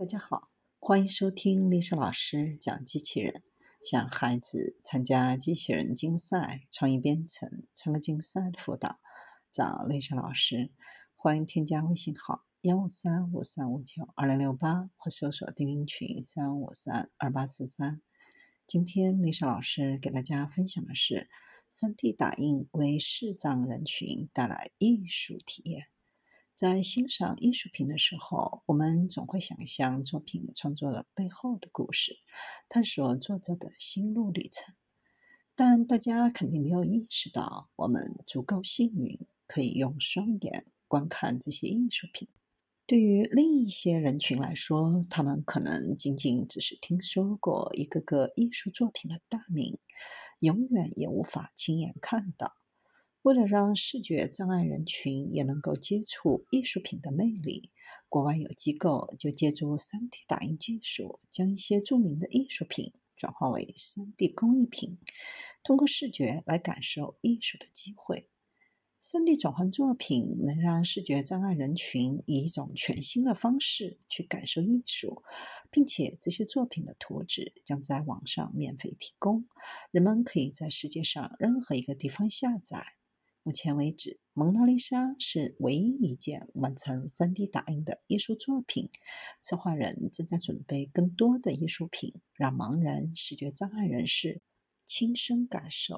大家好，欢迎收听丽莎老师讲机器人。想孩子参加机器人竞赛、创意编程、创客竞赛的辅导，找丽莎老师。欢迎添加微信号幺五三五三五九二零六八，或搜索钉钉群三五三二八四三。今天丽莎老师给大家分享的是：3D 打印为视障人群带来艺术体验。在欣赏艺术品的时候，我们总会想象作品创作的背后的故事，探索作者的心路历程。但大家肯定没有意识到，我们足够幸运，可以用双眼观看这些艺术品。对于另一些人群来说，他们可能仅仅只是听说过一个个艺术作品的大名，永远也无法亲眼看到。为了让视觉障碍人群也能够接触艺术品的魅力，国外有机构就借助 3D 打印技术，将一些著名的艺术品转化为 3D 工艺品，通过视觉来感受艺术的机会。3D 转换作品能让视觉障碍人群以一种全新的方式去感受艺术，并且这些作品的图纸将在网上免费提供，人们可以在世界上任何一个地方下载。目前为止，《蒙娜丽莎》是唯一一件完成 3D 打印的艺术作品。策划人正在准备更多的艺术品，让茫然、视觉障碍人士亲身感受